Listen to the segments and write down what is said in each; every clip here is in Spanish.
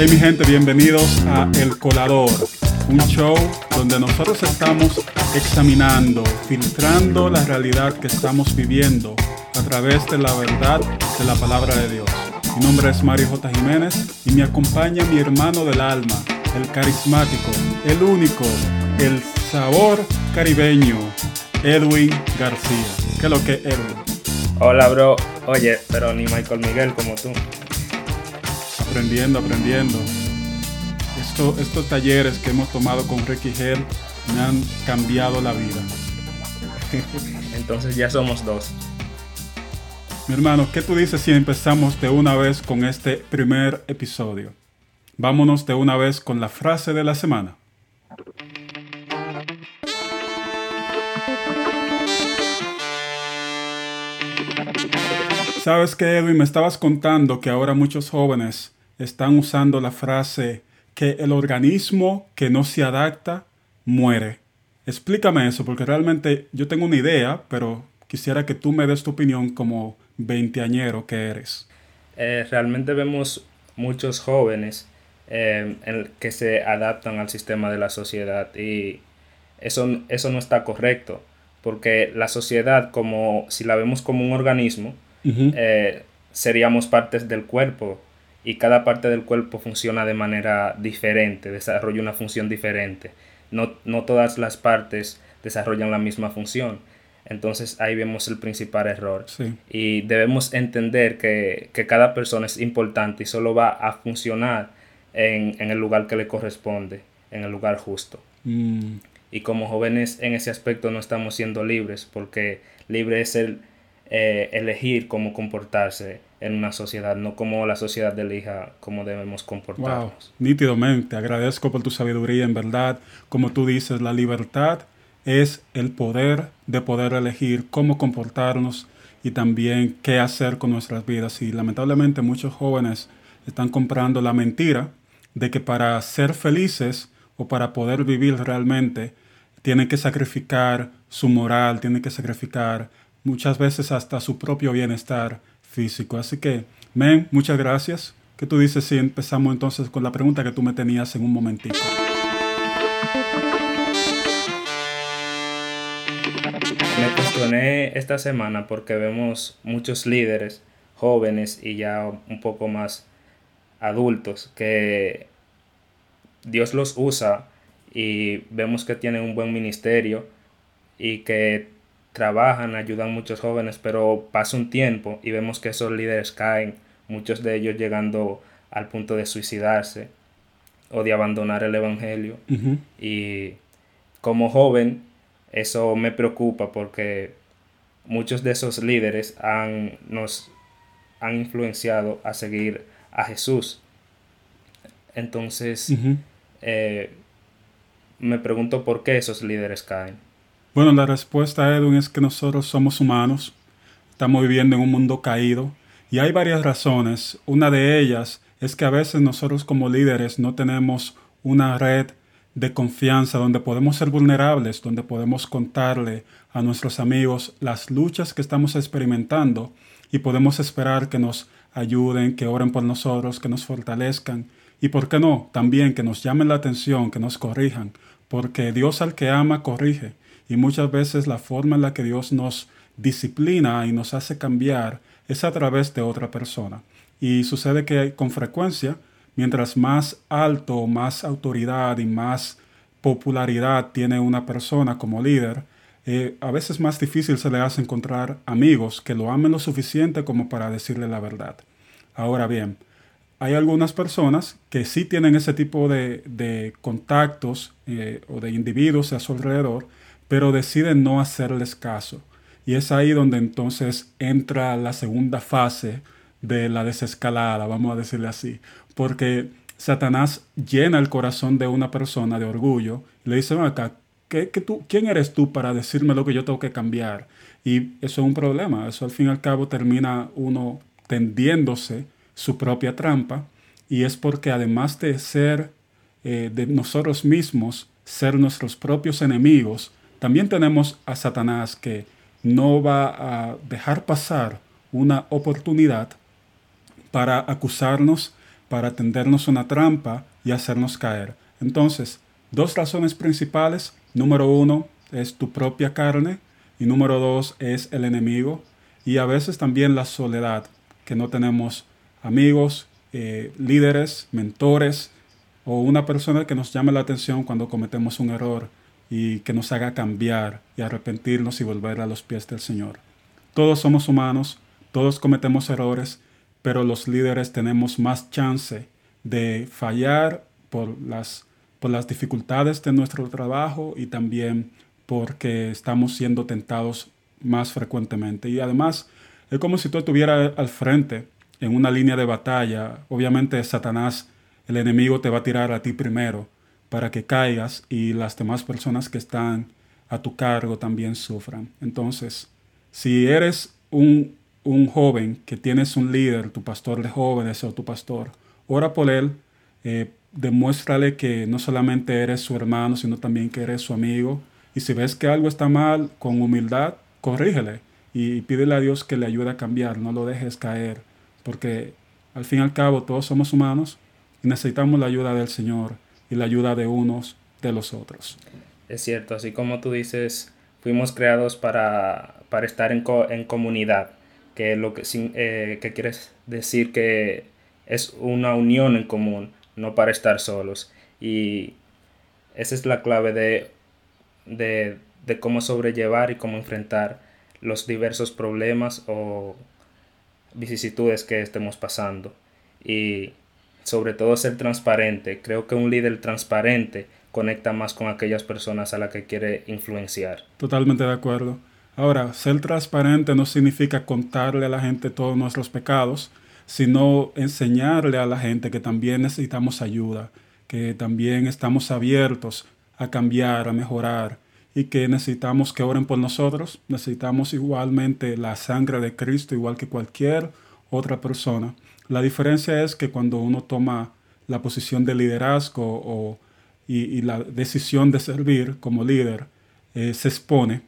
Hey mi gente, bienvenidos a El Colador, un show donde nosotros estamos examinando, filtrando la realidad que estamos viviendo a través de la verdad de la palabra de Dios. Mi nombre es Mario J. Jiménez y me acompaña mi hermano del alma, el carismático, el único, el sabor caribeño, Edwin García. ¿Qué es lo que Edwin? Hola, bro. Oye, pero ni Michael Miguel como tú. Aprendiendo, aprendiendo. Esto, estos talleres que hemos tomado con Ricky Hell me han cambiado la vida. Entonces ya somos dos. Mi hermano, ¿qué tú dices si empezamos de una vez con este primer episodio? Vámonos de una vez con la frase de la semana. Sabes que Edwin, me estabas contando que ahora muchos jóvenes están usando la frase que el organismo que no se adapta muere. Explícame eso, porque realmente yo tengo una idea, pero quisiera que tú me des tu opinión como veinteañero que eres. Eh, realmente vemos muchos jóvenes eh, que se adaptan al sistema de la sociedad y eso, eso no está correcto, porque la sociedad, como si la vemos como un organismo, eh, seríamos partes del cuerpo y cada parte del cuerpo funciona de manera diferente, desarrolla una función diferente. No, no todas las partes desarrollan la misma función. Entonces ahí vemos el principal error. Y debemos entender que, cada persona es importante y solo va a funcionar en, el lugar que le corresponde, en el lugar justo. Mm. Y como jóvenes en ese aspecto no estamos siendo libres, porque libre es el eh, elegir cómo comportarse en una sociedad, no como la sociedad elija cómo debemos comportarnos. Nítidamente, agradezco por tu sabiduría, en verdad, como tú dices, la libertad es el poder de poder elegir cómo comportarnos y también qué hacer con nuestras vidas. Y lamentablemente muchos jóvenes están comprando la mentira de que para ser felices o para poder vivir realmente tienen que sacrificar su moral, tienen que sacrificar muchas veces hasta su propio bienestar físico. Así que, men, muchas gracias. ¿Qué tú dices si empezamos entonces con la pregunta que tú me tenías en un momentito? Me cuestioné esta semana porque vemos muchos líderes jóvenes y ya un poco más adultos que Dios los usa y vemos que tienen un buen ministerio y que trabajan, ayudan a muchos jóvenes, pero pasa un tiempo y vemos que esos líderes caen, muchos de ellos llegando al punto de suicidarse o de abandonar el Evangelio. Y como joven, eso me preocupa porque muchos de esos líderes han, nos han influenciado a seguir a Jesús. Entonces, eh, me pregunto por qué esos líderes caen. Bueno, la respuesta, Edwin, es que nosotros somos humanos, estamos viviendo en un mundo caído y hay varias razones. Una de ellas es que a veces nosotros como líderes no tenemos una red de confianza donde podemos ser vulnerables, donde podemos contarle a nuestros amigos las luchas que estamos experimentando y podemos esperar que nos ayuden, que oren por nosotros, que nos fortalezcan y, ¿por qué no?, también que nos llamen la atención, que nos corrijan, porque Dios al que ama corrige y muchas veces la forma en la que Dios nos disciplina y nos hace cambiar es a través de otra persona. Y sucede que con frecuencia, mientras más alto, más autoridad y más popularidad tiene una persona como líder, eh, a veces más difícil se le hace encontrar amigos que lo amen lo suficiente como para decirle la verdad. Ahora bien, hay algunas personas que sí tienen ese tipo de, contactos eh, o de individuos a su alrededor pero deciden no hacerles caso. Y es ahí donde entonces entra la segunda fase de la desescalada, vamos a decirle así, porque Satanás llena el corazón de una persona de orgullo y le dice, acá, ¿qué, tú, ¿quién eres tú para decirme lo que yo tengo que cambiar? Y eso es un problema, eso al fin y al cabo termina uno tendiéndose su propia trampa y es porque además de ser eh, de nosotros mismos, ser nuestros propios enemigos, también tenemos a Satanás que no va a dejar pasar una oportunidad para acusarnos para tendernos una trampa y hacernos caer. Entonces, dos razones principales. Número uno es tu propia carne y número dos es el enemigo y a veces también la soledad, que no tenemos amigos, eh, líderes, mentores o una persona que nos llame la atención cuando cometemos un error y que nos haga cambiar y arrepentirnos y volver a los pies del Señor. Todos somos humanos, todos cometemos errores, pero los líderes tenemos más chance de fallar por las, por las dificultades de nuestro trabajo y también porque estamos siendo tentados más frecuentemente. Y además, es como si tú estuvieras al frente en una línea de batalla. Obviamente Satanás, el enemigo, te va a tirar a ti primero para que caigas y las demás personas que están a tu cargo también sufran. Entonces, si eres un, un joven que tienes un líder, tu pastor de jóvenes o tu pastor, ora por él, eh, demuéstrale que no solamente eres su hermano, sino también que eres su amigo. Y si ves que algo está mal, con humildad, corrígele y pídele a Dios que le ayude a cambiar, no lo dejes caer, porque al fin y al cabo todos somos humanos y necesitamos la ayuda del Señor y la ayuda de unos de los otros. Es cierto, así como tú dices, fuimos creados para, para estar en, en comunidad, que lo que, eh, que quiere decir que es una unión en común, no para estar solos. Y esa es la clave de, de, de cómo sobrellevar y cómo enfrentar los diversos problemas o vicisitudes que estemos pasando. Y sobre todo ser transparente. Creo que un líder transparente conecta más con aquellas personas a las que quiere influenciar. Totalmente de acuerdo. Ahora, ser transparente no significa contarle a la gente todos nuestros pecados, sino enseñarle a la gente que también necesitamos ayuda, que también estamos abiertos a cambiar, a mejorar y que necesitamos que oren por nosotros. Necesitamos igualmente la sangre de Cristo, igual que cualquier otra persona. La diferencia es que cuando uno toma la posición de liderazgo o, y, la decisión de servir como líder, eh, se expone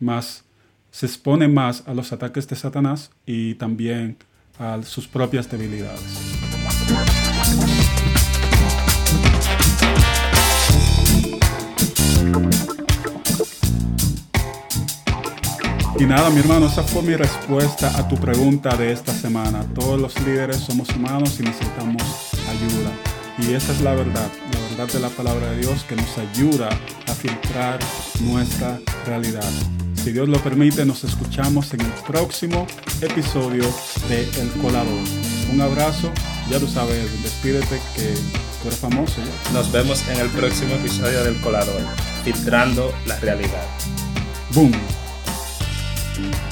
más, se expone más a los ataques de Satanás y también a sus propias debilidades. Y nada, mi hermano, esa fue mi respuesta a tu pregunta de esta semana. Todos los líderes somos humanos y necesitamos ayuda. Y esa es la verdad, la verdad de la palabra de Dios que nos ayuda a filtrar nuestra realidad. Si Dios lo permite, nos escuchamos en el próximo episodio de El Colador. Un abrazo, ya tú sabes, despídete que tú eres famoso ya. Nos vemos en el próximo episodio del Colador, filtrando la realidad. Boom. Bye.